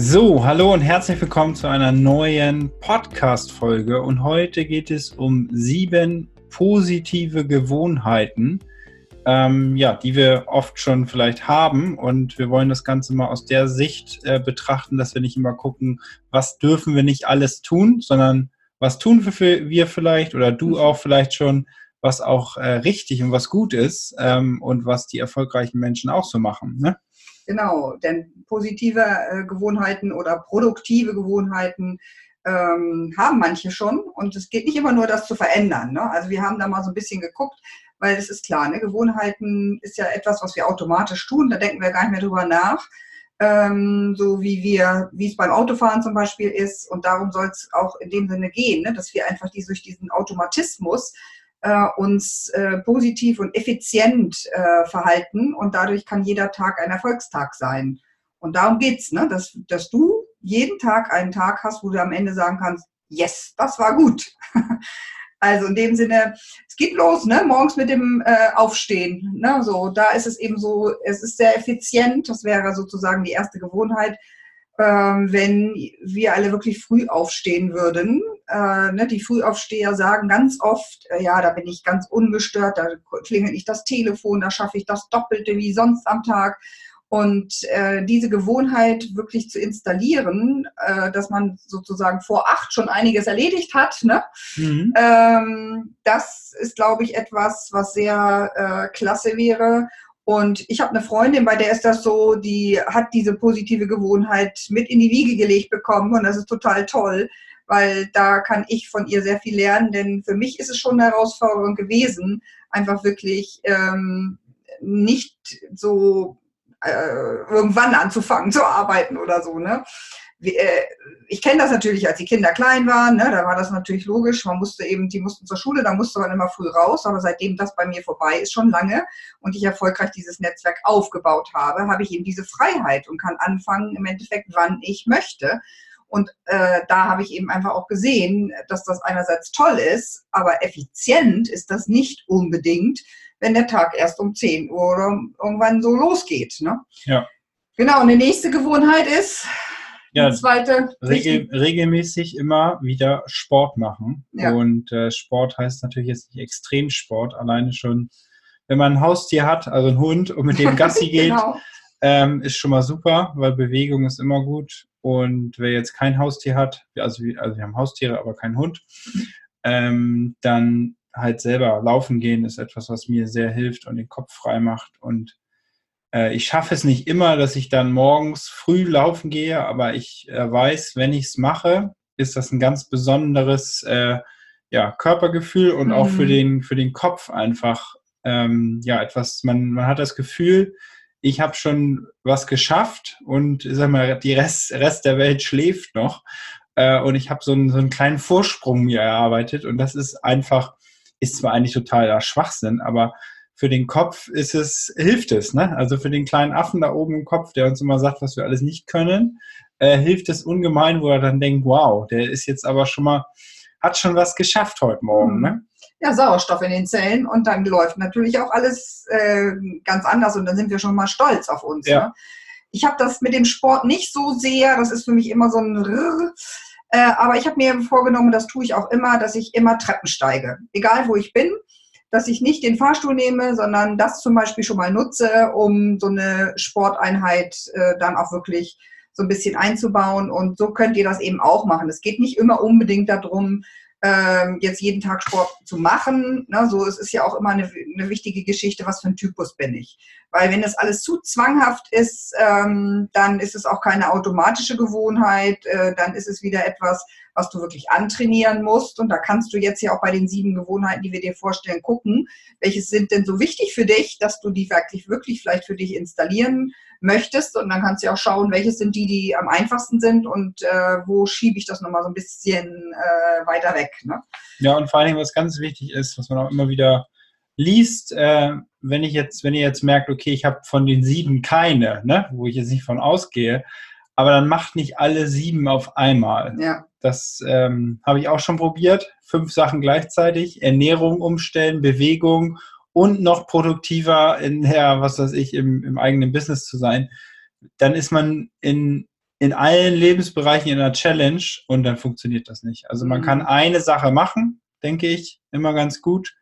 So, hallo und herzlich willkommen zu einer neuen Podcast-Folge. Und heute geht es um sieben positive Gewohnheiten, ähm, ja, die wir oft schon vielleicht haben. Und wir wollen das Ganze mal aus der Sicht äh, betrachten, dass wir nicht immer gucken, was dürfen wir nicht alles tun, sondern was tun wir, vielleicht oder du mhm. auch vielleicht schon, was auch äh, richtig und was gut ist ähm, und was die erfolgreichen Menschen auch so machen. Ne? Genau, denn positive äh, Gewohnheiten oder produktive Gewohnheiten ähm, haben manche schon und es geht nicht immer nur, das zu verändern. Ne? Also wir haben da mal so ein bisschen geguckt, weil es ist klar, ne? Gewohnheiten ist ja etwas, was wir automatisch tun, da denken wir gar nicht mehr drüber nach. Ähm, so wie wir, wie es beim Autofahren zum Beispiel ist. Und darum soll es auch in dem Sinne gehen, ne? dass wir einfach die, durch diesen Automatismus äh, uns äh, positiv und effizient äh, verhalten und dadurch kann jeder Tag ein Erfolgstag sein. Und darum geht's, ne? dass, dass du jeden Tag einen Tag hast, wo du am Ende sagen kannst, yes, das war gut. also in dem Sinne, es geht los, ne? morgens mit dem äh, Aufstehen. Ne? So, da ist es eben so, es ist sehr effizient, das wäre sozusagen die erste Gewohnheit, wenn wir alle wirklich früh aufstehen würden. Äh, ne, die Frühaufsteher sagen ganz oft, äh, ja, da bin ich ganz ungestört, da klingelt nicht das Telefon, da schaffe ich das Doppelte wie sonst am Tag. Und äh, diese Gewohnheit wirklich zu installieren, äh, dass man sozusagen vor acht schon einiges erledigt hat, ne? Mhm. Ähm, das ist, glaube ich, etwas, was sehr äh, klasse wäre. Und ich habe eine Freundin, bei der ist das so, die hat diese positive Gewohnheit mit in die Wiege gelegt bekommen und das ist total toll, weil da kann ich von ihr sehr viel lernen, denn für mich ist es schon eine Herausforderung gewesen, einfach wirklich ähm, nicht so äh, irgendwann anzufangen zu arbeiten oder so. Ne? Äh, ich kenne das natürlich, als die Kinder klein waren, ne, da war das natürlich logisch. Man musste eben, die mussten zur Schule, da musste man immer früh raus. Aber seitdem das bei mir vorbei ist, schon lange, und ich erfolgreich dieses Netzwerk aufgebaut habe, habe ich eben diese Freiheit und kann anfangen im Endeffekt, wann ich möchte. Und äh, da habe ich eben einfach auch gesehen, dass das einerseits toll ist, aber effizient ist das nicht unbedingt, wenn der Tag erst um 10 Uhr oder irgendwann so losgeht. Ne? Ja. Genau, und die nächste Gewohnheit ist, ja, zweite. Regel, regelmäßig immer wieder Sport machen. Ja. Und äh, Sport heißt natürlich jetzt nicht Extremsport, alleine schon, wenn man ein Haustier hat, also ein Hund und mit dem Gassi geht, genau. ähm, ist schon mal super, weil Bewegung ist immer gut. Und wer jetzt kein Haustier hat, also, also wir haben Haustiere, aber keinen Hund, ähm, dann halt selber laufen gehen ist etwas, was mir sehr hilft und den Kopf frei macht und äh, ich schaffe es nicht immer, dass ich dann morgens früh laufen gehe, aber ich äh, weiß, wenn ich es mache, ist das ein ganz besonderes äh, ja, Körpergefühl und mhm. auch für mhm. den, für den Kopf einfach ähm, ja, etwas, man, man hat das Gefühl, ich habe schon was geschafft und sag mal, die Rest, Rest der Welt schläft noch. Äh, und ich habe so einen, so einen kleinen Vorsprung mir erarbeitet. Und das ist einfach, ist zwar eigentlich totaler Schwachsinn, aber für den Kopf ist es, hilft es, ne? Also für den kleinen Affen da oben im Kopf, der uns immer sagt, was wir alles nicht können, äh, hilft es ungemein, wo er dann denkt, wow, der ist jetzt aber schon mal, hat schon was geschafft heute Morgen, ne? Ja, Sauerstoff in den Zellen und dann läuft natürlich auch alles äh, ganz anders und dann sind wir schon mal stolz auf uns. Ja. Ne? Ich habe das mit dem Sport nicht so sehr, das ist für mich immer so ein Rrr, äh, aber ich habe mir vorgenommen, das tue ich auch immer, dass ich immer Treppen steige. Egal wo ich bin, dass ich nicht den Fahrstuhl nehme, sondern das zum Beispiel schon mal nutze, um so eine Sporteinheit äh, dann auch wirklich so ein bisschen einzubauen. Und so könnt ihr das eben auch machen. Es geht nicht immer unbedingt darum, ähm, jetzt jeden Tag Sport zu machen. Ne? So, es ist ja auch immer eine, eine, wichtige Geschichte, was für ein Typus bin ich. Weil wenn das alles zu zwanghaft ist, ähm, dann ist es auch keine automatische Gewohnheit, äh, dann ist es wieder etwas, was du wirklich antrainieren musst. Und da kannst du jetzt ja auch bei den sieben Gewohnheiten, die wir dir vorstellen, gucken, welche sind denn so wichtig für dich, dass du die wirklich, wirklich vielleicht für dich installieren möchtest. Und dann kannst du auch schauen, welche sind die, die am einfachsten sind und äh, wo schiebe ich das nochmal so ein bisschen äh, weiter weg. Ne? Ja, und vor allen Dingen, was ganz wichtig ist, was man auch immer wieder liest, äh, wenn ich jetzt, wenn ihr jetzt merkt, okay, ich habe von den sieben keine, ne, wo ich jetzt nicht von ausgehe, aber dann macht nicht alle sieben auf einmal. Ja. Das ähm, habe ich auch schon probiert. Fünf Sachen gleichzeitig: Ernährung umstellen, Bewegung und noch produktiver in der, was weiß ich, im, im eigenen Business zu sein, dann ist man in in allen Lebensbereichen in einer Challenge und dann funktioniert das nicht. Also man kann mhm. eine Sache machen, denke ich, immer ganz gut.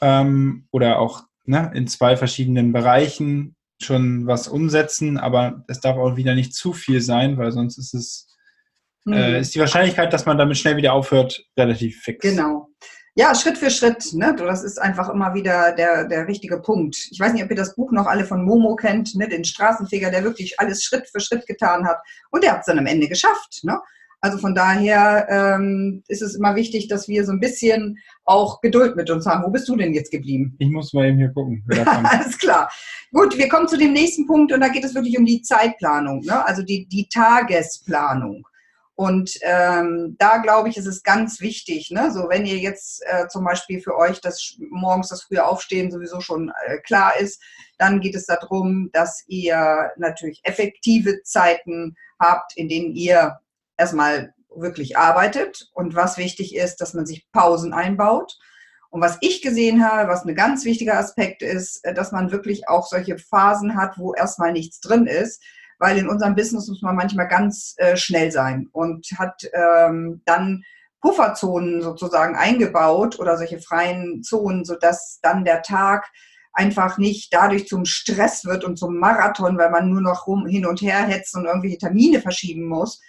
Ähm, oder auch ne, in zwei verschiedenen Bereichen schon was umsetzen, aber es darf auch wieder nicht zu viel sein, weil sonst ist es mhm. äh, ist die Wahrscheinlichkeit, dass man damit schnell wieder aufhört, relativ fix. Genau. Ja, Schritt für Schritt. Ne? Das ist einfach immer wieder der, der richtige Punkt. Ich weiß nicht, ob ihr das Buch noch alle von Momo kennt, ne? den Straßenfeger, der wirklich alles Schritt für Schritt getan hat. Und der hat es dann am Ende geschafft. Ne? Also von daher ähm, ist es immer wichtig, dass wir so ein bisschen auch Geduld mit uns haben. Wo bist du denn jetzt geblieben? Ich muss mal eben hier gucken. Alles klar. Gut, wir kommen zu dem nächsten Punkt und da geht es wirklich um die Zeitplanung, ne? also die, die Tagesplanung. Und ähm, da glaube ich, ist es ganz wichtig, ne? so wenn ihr jetzt äh, zum Beispiel für euch das morgens das frühe Aufstehen sowieso schon äh, klar ist, dann geht es darum, dass ihr natürlich effektive Zeiten habt, in denen ihr erstmal wirklich arbeitet und was wichtig ist, dass man sich Pausen einbaut. Und was ich gesehen habe, was ein ganz wichtiger Aspekt ist, äh, dass man wirklich auch solche Phasen hat, wo erstmal nichts drin ist, weil in unserem Business muss man manchmal ganz äh, schnell sein und hat ähm, dann Pufferzonen sozusagen eingebaut oder solche freien Zonen, sodass dann der Tag einfach nicht dadurch zum Stress wird und zum Marathon, weil man nur noch rum hin und her hetzt und irgendwelche Termine verschieben muss,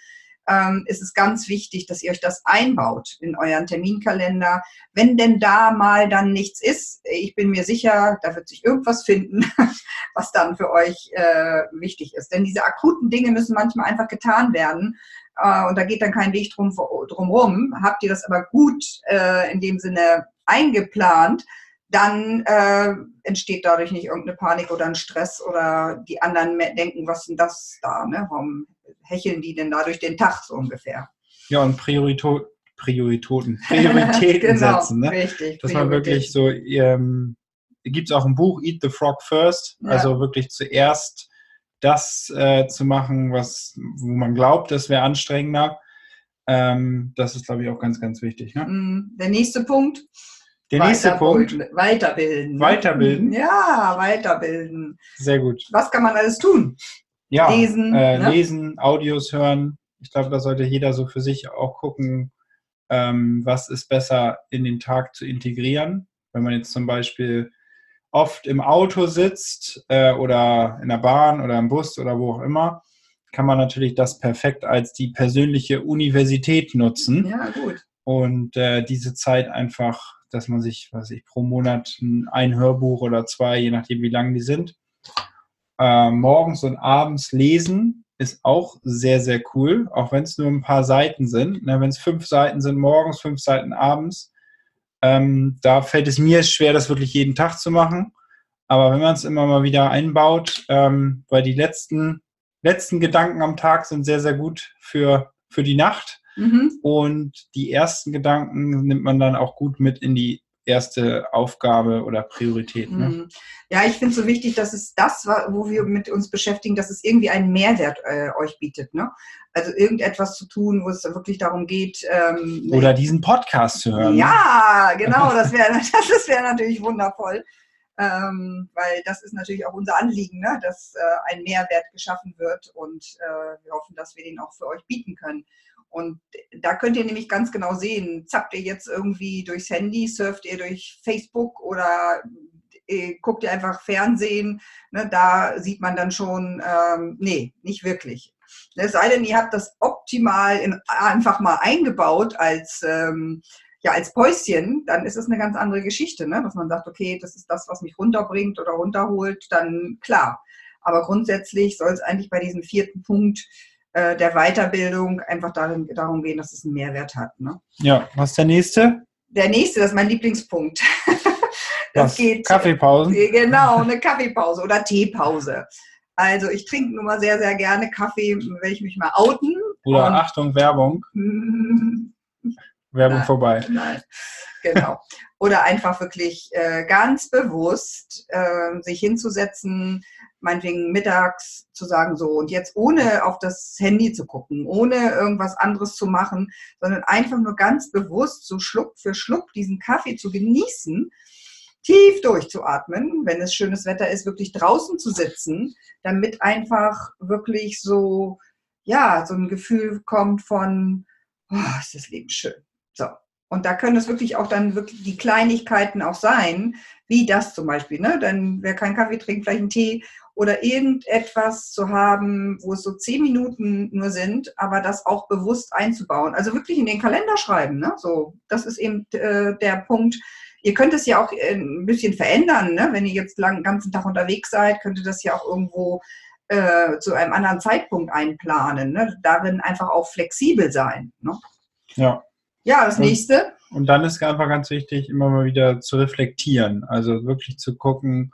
ähm, ist es ganz wichtig, dass ihr euch das einbaut in euren Terminkalender. Wenn denn da mal dann nichts ist, ich bin mir sicher, da wird sich irgendwas finden, was dann für euch äh, wichtig ist. Denn diese akuten Dinge müssen manchmal einfach getan werden. Äh, und da geht dann kein Weg drum, drum rum. Habt ihr das aber gut äh, in dem Sinne eingeplant, dann äh, entsteht dadurch nicht irgendeine Panik oder ein Stress oder die anderen denken, was ist denn das da? Ne? Warum hecheln die denn da durch den Tag so ungefähr? Ja, und Priorito Prioritäten, Prioritäten genau, setzen. Ne? Richtig. Dass man wirklich so, ähm, gibt es auch ein Buch, Eat the Frog First, ja. also wirklich zuerst das äh, zu machen, was, wo man glaubt, das wäre anstrengender. Ähm, das ist, glaube ich, auch ganz, ganz wichtig. Ne? Mm, der nächste Punkt, der nächste Punkt. Weiterbilden. Weiterbilden. Ja, weiterbilden. Sehr gut. Was kann man alles tun? Ja, lesen, äh, ne? lesen, Audios hören. Ich glaube, da sollte jeder so für sich auch gucken, ähm, was ist besser in den Tag zu integrieren. Wenn man jetzt zum Beispiel oft im Auto sitzt äh, oder in der Bahn oder im Bus oder wo auch immer, kann man natürlich das perfekt als die persönliche Universität nutzen. Ja, gut. Und äh, diese Zeit einfach dass man sich, was ich, pro Monat ein Hörbuch oder zwei, je nachdem wie lang die sind, äh, morgens und abends lesen ist auch sehr, sehr cool, auch wenn es nur ein paar Seiten sind. Ne, wenn es fünf Seiten sind morgens, fünf Seiten abends, ähm, da fällt es mir schwer, das wirklich jeden Tag zu machen. Aber wenn man es immer mal wieder einbaut, ähm, weil die letzten, letzten Gedanken am Tag sind sehr, sehr gut für, für die Nacht. Mhm. Und die ersten Gedanken nimmt man dann auch gut mit in die erste Aufgabe oder Priorität. Ne? Mhm. Ja, ich finde es so wichtig, dass es das, wo wir mit uns beschäftigen, dass es irgendwie einen Mehrwert äh, euch bietet. Ne? Also irgendetwas zu tun, wo es wirklich darum geht. Ähm, oder diesen Podcast zu hören. Ja, genau, das wäre das wär natürlich wundervoll. Ähm, weil das ist natürlich auch unser Anliegen, ne? dass äh, ein Mehrwert geschaffen wird und äh, wir hoffen, dass wir den auch für euch bieten können. Und da könnt ihr nämlich ganz genau sehen, zappt ihr jetzt irgendwie durchs Handy, surft ihr durch Facebook oder äh, guckt ihr einfach Fernsehen, ne, da sieht man dann schon, ähm, nee, nicht wirklich. Es sei denn, ihr habt das optimal in, einfach mal eingebaut als, ähm, ja, als Päuschen, dann ist es eine ganz andere Geschichte, ne? dass man sagt, okay, das ist das, was mich runterbringt oder runterholt, dann klar. Aber grundsätzlich soll es eigentlich bei diesem vierten Punkt äh, der Weiterbildung einfach darin, darum gehen, dass es einen Mehrwert hat. Ne? Ja, was ist der nächste? Der nächste, das ist mein Lieblingspunkt. das was? geht. Kaffeepausen? Äh, genau, eine Kaffeepause oder Teepause. Also ich trinke nun mal sehr, sehr gerne Kaffee, will ich mich mal outen. Oder Achtung, Werbung. Werbung nein, vorbei. Nein, genau. Oder einfach wirklich äh, ganz bewusst äh, sich hinzusetzen, meinetwegen mittags zu sagen, so und jetzt ohne auf das Handy zu gucken, ohne irgendwas anderes zu machen, sondern einfach nur ganz bewusst so Schluck für Schluck diesen Kaffee zu genießen, tief durchzuatmen, wenn es schönes Wetter ist, wirklich draußen zu sitzen, damit einfach wirklich so ja, so ein Gefühl kommt von, oh, ist das Leben schön. So. Und da können es wirklich auch dann wirklich die Kleinigkeiten auch sein, wie das zum Beispiel, ne? Denn wer keinen Kaffee trinkt, vielleicht einen Tee oder irgendetwas zu haben, wo es so zehn Minuten nur sind, aber das auch bewusst einzubauen. Also wirklich in den Kalender schreiben, ne? So, das ist eben äh, der Punkt. Ihr könnt es ja auch äh, ein bisschen verändern, ne? Wenn ihr jetzt lang, den ganzen Tag unterwegs seid, könnt ihr das ja auch irgendwo äh, zu einem anderen Zeitpunkt einplanen. Ne? Darin einfach auch flexibel sein. Ne? Ja. Ja, das und, nächste. Und dann ist einfach ganz wichtig, immer mal wieder zu reflektieren. Also wirklich zu gucken,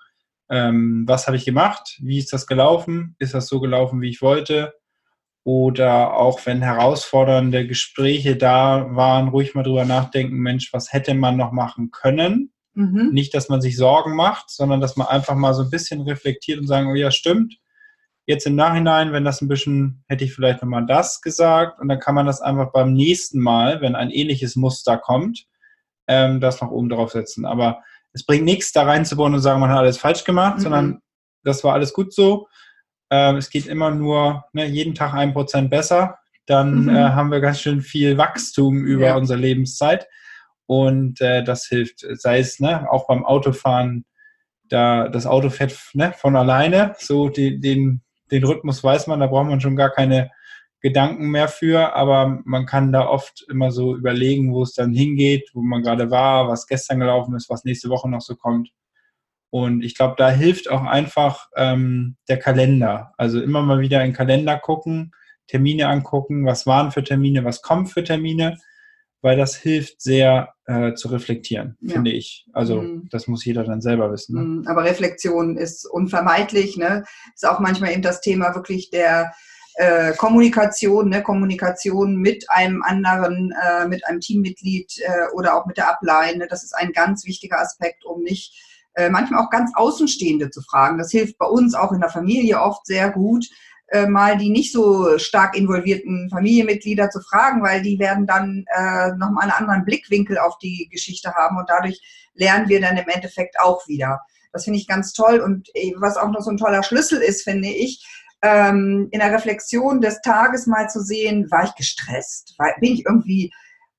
ähm, was habe ich gemacht, wie ist das gelaufen, ist das so gelaufen, wie ich wollte. Oder auch wenn herausfordernde Gespräche da waren, ruhig mal drüber nachdenken, Mensch, was hätte man noch machen können? Mhm. Nicht, dass man sich Sorgen macht, sondern dass man einfach mal so ein bisschen reflektiert und sagen, oh ja, stimmt, Jetzt im Nachhinein, wenn das ein bisschen, hätte ich vielleicht nochmal das gesagt und dann kann man das einfach beim nächsten Mal, wenn ein ähnliches Muster kommt, ähm, das noch oben drauf setzen. Aber es bringt nichts, da reinzubauen und sagen, man hat alles falsch gemacht, mhm. sondern das war alles gut so. Ähm, es geht immer nur ne, jeden Tag ein Prozent besser. Dann mhm. äh, haben wir ganz schön viel Wachstum über ja. unsere Lebenszeit. Und äh, das hilft, sei es ne, auch beim Autofahren, da das Auto fährt ne, von alleine, so die, den den Rhythmus weiß man, da braucht man schon gar keine Gedanken mehr für, aber man kann da oft immer so überlegen, wo es dann hingeht, wo man gerade war, was gestern gelaufen ist, was nächste Woche noch so kommt. Und ich glaube, da hilft auch einfach ähm, der Kalender. Also immer mal wieder in den Kalender gucken, Termine angucken, was waren für Termine, was kommen für Termine, weil das hilft sehr äh, zu reflektieren, ja. finde ich. Also mhm. das muss jeder dann selber wissen. Ne? Mhm. Aber Reflexion ist unvermeidlich. Ne? Ist auch manchmal eben das Thema wirklich der äh, Kommunikation, ne? Kommunikation mit einem anderen, äh, mit einem Teammitglied äh, oder auch mit der Ableine. Ne? Das ist ein ganz wichtiger Aspekt, um nicht äh, manchmal auch ganz Außenstehende zu fragen. Das hilft bei uns auch in der Familie oft sehr gut, äh, mal die nicht so stark involvierten Familienmitglieder zu fragen, weil die werden dann äh, nochmal einen anderen Blickwinkel auf die Geschichte haben und dadurch lernen wir dann im Endeffekt auch wieder. Das finde ich ganz toll und was auch noch so ein toller Schlüssel ist, finde ich, ähm, in der Reflexion des Tages mal zu sehen, war ich gestresst, war, bin ich irgendwie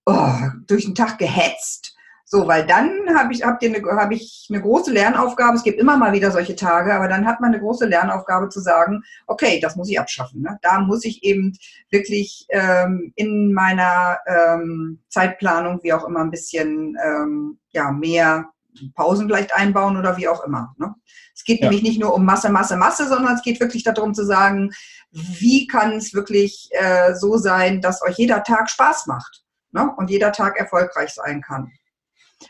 oh, durch den Tag gehetzt, so, weil dann habe ich, hab eine, hab ich eine große Lernaufgabe. Es gibt immer mal wieder solche Tage, aber dann hat man eine große Lernaufgabe zu sagen, okay, das muss ich abschaffen. Ne? Da muss ich eben wirklich ähm, in meiner ähm, Zeitplanung, wie auch immer, ein bisschen ähm, ja, mehr Pausen vielleicht einbauen oder wie auch immer. Ne? Es geht ja. nämlich nicht nur um Masse, Masse, Masse, sondern es geht wirklich darum zu sagen, wie kann es wirklich äh, so sein, dass euch jeder Tag Spaß macht ne? und jeder Tag erfolgreich sein kann.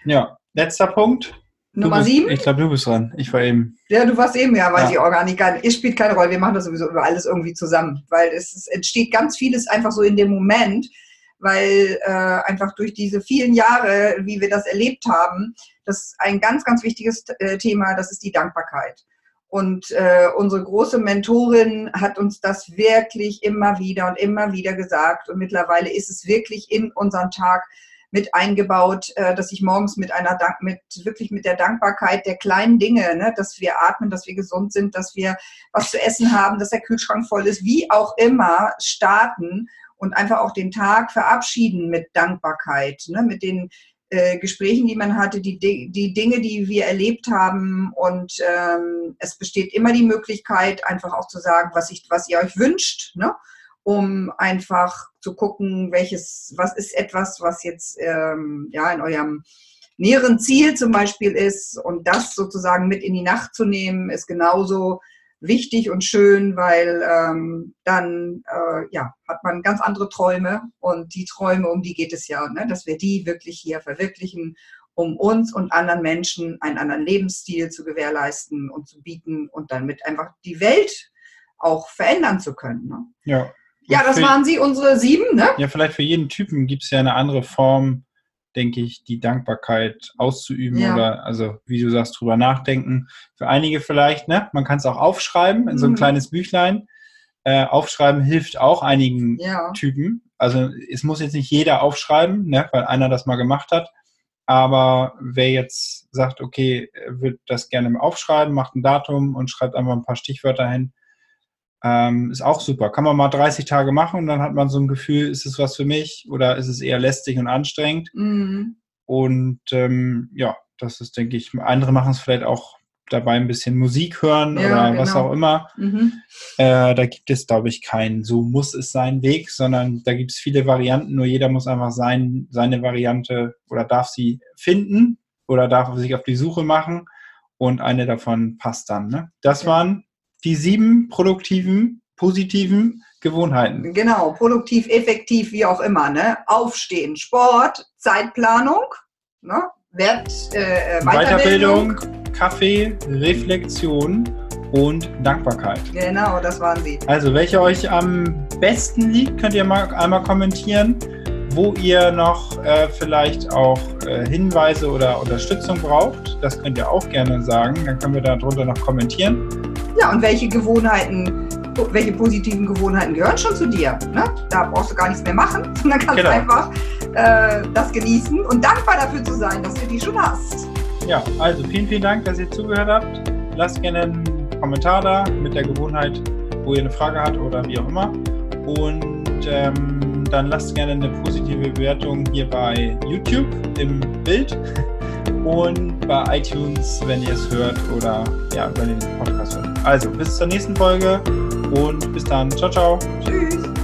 Ja, letzter Punkt. Nummer bist, sieben? Ich glaube, du bist dran. Ich war eben. Ja, du warst eben, ja, weil ja. die Organik, es spielt keine Rolle. Wir machen das sowieso über alles irgendwie zusammen, weil es, es entsteht ganz vieles einfach so in dem Moment, weil äh, einfach durch diese vielen Jahre, wie wir das erlebt haben, das ist ein ganz, ganz wichtiges äh, Thema, das ist die Dankbarkeit. Und äh, unsere große Mentorin hat uns das wirklich immer wieder und immer wieder gesagt. Und mittlerweile ist es wirklich in unseren Tag mit eingebaut, äh, dass ich morgens mit einer Dank, mit wirklich mit der Dankbarkeit der kleinen Dinge, ne, dass wir atmen, dass wir gesund sind, dass wir was zu essen haben, dass der Kühlschrank voll ist, wie auch immer starten und einfach auch den Tag verabschieden mit Dankbarkeit, ne, mit den äh, Gesprächen, die man hatte, die, die Dinge, die wir erlebt haben. Und ähm, es besteht immer die Möglichkeit, einfach auch zu sagen, was, ich, was ihr euch wünscht. Ne? um einfach zu gucken, welches, was ist etwas, was jetzt ähm, ja in eurem näheren Ziel zum Beispiel ist und das sozusagen mit in die Nacht zu nehmen, ist genauso wichtig und schön, weil ähm, dann äh, ja, hat man ganz andere Träume und die Träume, um die geht es ja, ne? dass wir die wirklich hier verwirklichen, um uns und anderen Menschen einen anderen Lebensstil zu gewährleisten und zu bieten und damit einfach die Welt auch verändern zu können. Ne? Ja, ja, das waren sie, unsere sieben, ne? Ja, vielleicht für jeden Typen gibt es ja eine andere Form, denke ich, die Dankbarkeit auszuüben ja. oder, also wie du sagst, drüber nachdenken. Für einige vielleicht, ne? Man kann es auch aufschreiben in so ein mhm. kleines Büchlein. Äh, aufschreiben hilft auch einigen ja. Typen. Also es muss jetzt nicht jeder aufschreiben, ne? weil einer das mal gemacht hat. Aber wer jetzt sagt, okay, wird das gerne aufschreiben, macht ein Datum und schreibt einfach ein paar Stichwörter hin, Ähm, ist auch super. Kann man mal 30 Tage machen und dann hat man so ein Gefühl, ist es was für mich oder ist es eher lästig und anstrengend? Mhm. Und ähm, ja, das ist, denke ich, andere machen es vielleicht auch dabei ein bisschen Musik hören ja, oder genau. was auch immer. Mhm. Äh, da gibt es, glaube ich, keinen so muss es sein Weg, sondern da gibt es viele Varianten. Nur jeder muss einfach sein, seine Variante oder darf sie finden oder darf sich auf die Suche machen und eine davon passt dann. Ne? Das ja. waren die sieben produktiven, positiven Gewohnheiten. Genau, produktiv, effektiv, wie auch immer. Ne? Aufstehen, Sport, Zeitplanung, ne? Wert, äh, äh Weiterbildung, Weiterbildung, Kaffee, Reflexion und Dankbarkeit. Genau, das waren sie. Also, welche euch am besten liegt, könnt ihr mal einmal kommentieren. Wo ihr noch äh, vielleicht auch äh, Hinweise oder Unterstützung braucht, das könnt ihr auch gerne sagen. Dann können wir darunter noch kommentieren. Ja, und welche Gewohnheiten, welche positiven Gewohnheiten gehören schon zu dir? Ne? Da brauchst du gar nichts mehr machen, sondern kannst genau. einfach äh, das genießen und dankbar dafür zu sein, dass du die schon hast. Ja, also vielen, vielen Dank, dass ihr zugehört habt. Lasst gerne einen Kommentar da mit der Gewohnheit, wo ihr eine Frage habt oder wie auch immer. Und ähm, dann lasst gerne eine positive Bewertung hier bei YouTube im Bild und bei iTunes, wenn ihr es hört oder ja, ihr den Podcast hört. Also bis zur nächsten Folge und bis dann. Ciao, ciao. Tschüss.